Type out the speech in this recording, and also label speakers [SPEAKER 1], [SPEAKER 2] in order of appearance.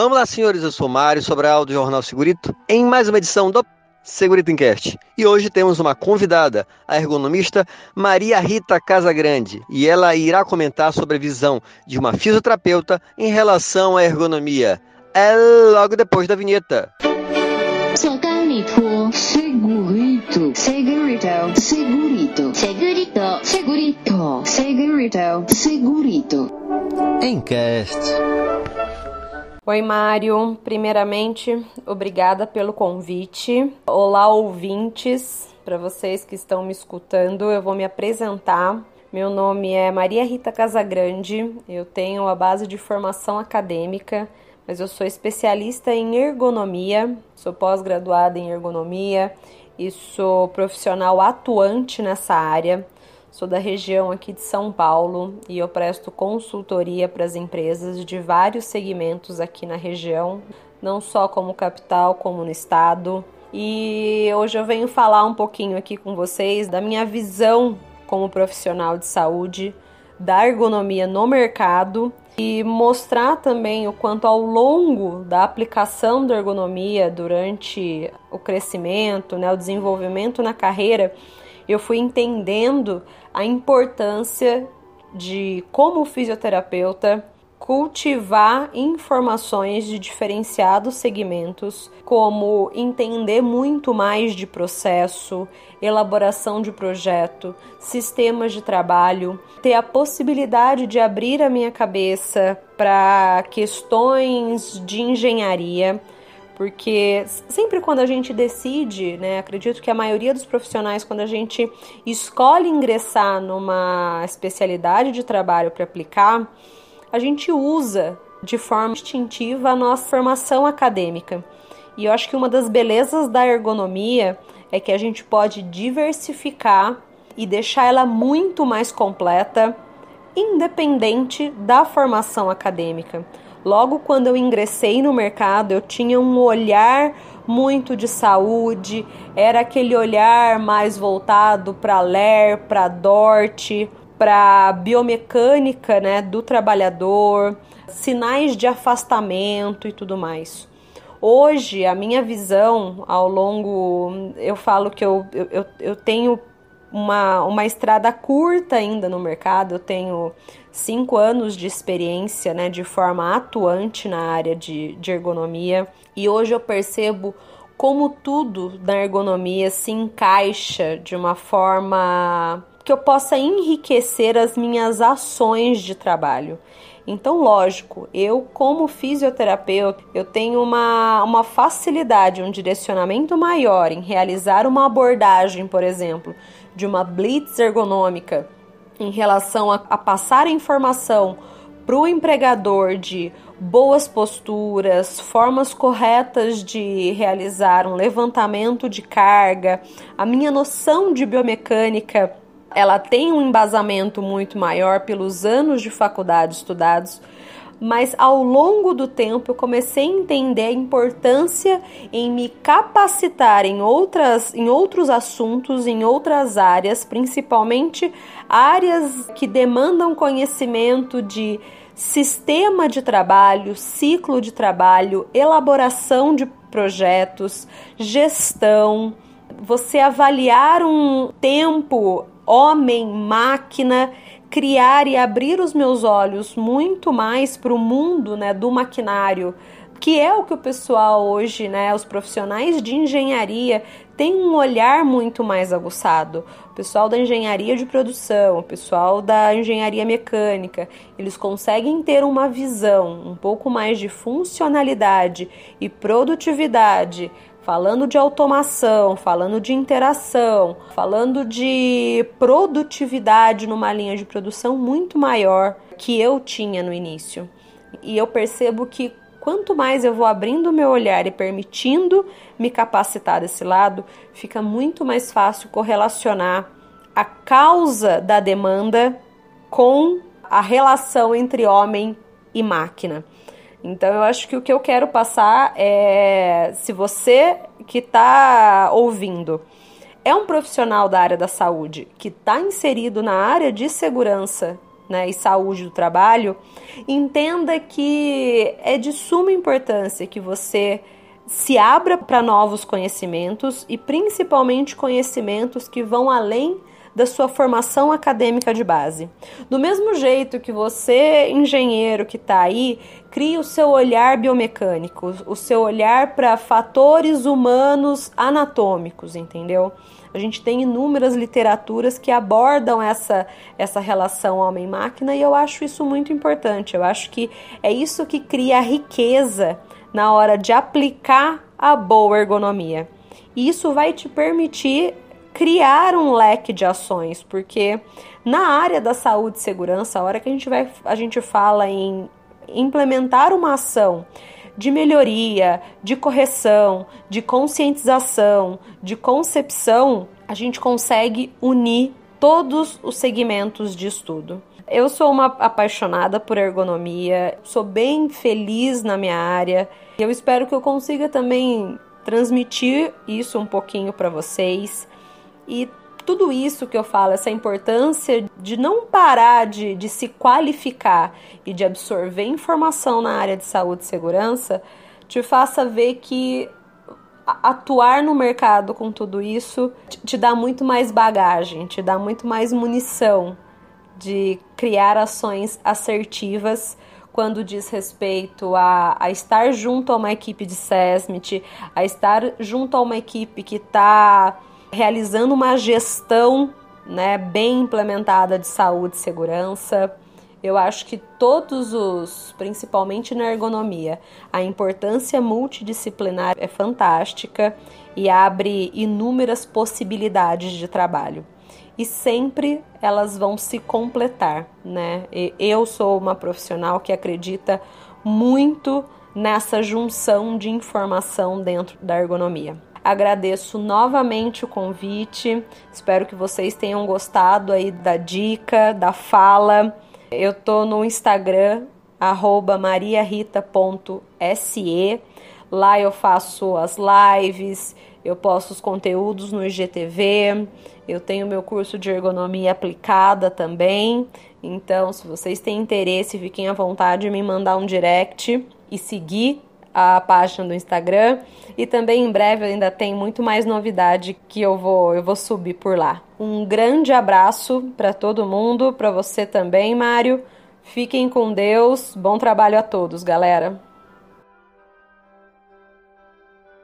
[SPEAKER 1] Vamos lá, senhores, eu sou Mário Sobral do Jornal Segurito, em mais uma edição do Segurito Encast. E hoje temos uma convidada, a ergonomista Maria Rita Casagrande, e ela irá comentar sobre a visão de uma fisioterapeuta em relação à ergonomia. É logo depois da vinheta.
[SPEAKER 2] Segurito, segurito, segurito, segurito, segurito, segurito, segurito, segurito.
[SPEAKER 1] Encast.
[SPEAKER 3] Oi, Mário. Primeiramente, obrigada pelo convite. Olá, ouvintes. Para vocês que estão me escutando, eu vou me apresentar. Meu nome é Maria Rita Casagrande. Eu tenho a base de formação acadêmica, mas eu sou especialista em ergonomia. Sou pós-graduada em ergonomia e sou profissional atuante nessa área. Sou da região aqui de São Paulo e eu presto consultoria para as empresas de vários segmentos aqui na região, não só como capital, como no estado. E hoje eu venho falar um pouquinho aqui com vocês da minha visão como profissional de saúde, da ergonomia no mercado e mostrar também o quanto ao longo da aplicação da ergonomia durante o crescimento, né, o desenvolvimento na carreira, eu fui entendendo a importância de, como fisioterapeuta, cultivar informações de diferenciados segmentos, como entender muito mais de processo, elaboração de projeto, sistemas de trabalho, ter a possibilidade de abrir a minha cabeça para questões de engenharia porque sempre quando a gente decide, né, acredito que a maioria dos profissionais, quando a gente escolhe ingressar numa especialidade de trabalho para aplicar, a gente usa de forma instintiva a nossa formação acadêmica. E eu acho que uma das belezas da ergonomia é que a gente pode diversificar e deixar ela muito mais completa, independente da formação acadêmica. Logo quando eu ingressei no mercado, eu tinha um olhar muito de saúde, era aquele olhar mais voltado para LER, para DORT, para biomecânica, né, do trabalhador, sinais de afastamento e tudo mais. Hoje, a minha visão ao longo, eu falo que eu, eu, eu tenho uma, uma estrada curta ainda no mercado, eu tenho cinco anos de experiência né, de forma atuante na área de, de ergonomia e hoje eu percebo como tudo na ergonomia se encaixa de uma forma que eu possa enriquecer as minhas ações de trabalho. Então, lógico, eu como fisioterapeuta, eu tenho uma, uma facilidade, um direcionamento maior em realizar uma abordagem, por exemplo, de uma blitz ergonômica em relação a, a passar a informação para o empregador de boas posturas, formas corretas de realizar um levantamento de carga, a minha noção de biomecânica ela tem um embasamento muito maior pelos anos de faculdade estudados, mas ao longo do tempo eu comecei a entender a importância em me capacitar em outras em outros assuntos, em outras áreas, principalmente áreas que demandam conhecimento de sistema de trabalho, ciclo de trabalho, elaboração de projetos, gestão, você avaliar um tempo homem, máquina, criar e abrir os meus olhos muito mais para o mundo né, do maquinário, que é o que o pessoal hoje, né, os profissionais de engenharia, têm um olhar muito mais aguçado. O pessoal da engenharia de produção, o pessoal da engenharia mecânica, eles conseguem ter uma visão um pouco mais de funcionalidade e produtividade falando de automação, falando de interação, falando de produtividade numa linha de produção muito maior que eu tinha no início. E eu percebo que quanto mais eu vou abrindo meu olhar e permitindo me capacitar desse lado, fica muito mais fácil correlacionar a causa da demanda com a relação entre homem e máquina. Então eu acho que o que eu quero passar é se você que está ouvindo é um profissional da área da saúde que está inserido na área de segurança né, e saúde do trabalho, entenda que é de suma importância que você se abra para novos conhecimentos e principalmente conhecimentos que vão além da sua formação acadêmica de base. Do mesmo jeito que você, engenheiro que está aí, cria o seu olhar biomecânico, o seu olhar para fatores humanos anatômicos, entendeu? A gente tem inúmeras literaturas que abordam essa, essa relação homem-máquina e eu acho isso muito importante. Eu acho que é isso que cria a riqueza na hora de aplicar a boa ergonomia. E isso vai te permitir criar um leque de ações, porque na área da saúde e segurança, a hora que a gente vai a gente fala em implementar uma ação de melhoria, de correção, de conscientização, de concepção, a gente consegue unir todos os segmentos de estudo. Eu sou uma apaixonada por ergonomia, sou bem feliz na minha área. Eu espero que eu consiga também transmitir isso um pouquinho para vocês. E tudo isso que eu falo, essa importância de não parar de, de se qualificar e de absorver informação na área de saúde e segurança, te faça ver que atuar no mercado com tudo isso te, te dá muito mais bagagem, te dá muito mais munição de criar ações assertivas quando diz respeito a, a, estar junto a uma equipe de SESMIT, a estar junto a uma equipe que está realizando uma gestão né, bem implementada de saúde e segurança. Eu acho que todos os, principalmente na ergonomia, a importância multidisciplinar é fantástica e abre inúmeras possibilidades de trabalho. E sempre elas vão se completar, né? Eu sou uma profissional que acredita muito nessa junção de informação dentro da ergonomia. Agradeço novamente o convite. Espero que vocês tenham gostado aí da dica, da fala. Eu tô no Instagram mariarita.se. Lá eu faço as lives, eu posto os conteúdos no IGTV, eu tenho meu curso de ergonomia aplicada também. Então, se vocês têm interesse, fiquem à vontade de me mandar um direct e seguir a página do Instagram e também em breve ainda tem muito mais novidade que eu vou eu vou subir por lá. Um grande abraço para todo mundo, para você também, Mário. Fiquem com Deus. Bom trabalho a todos, galera.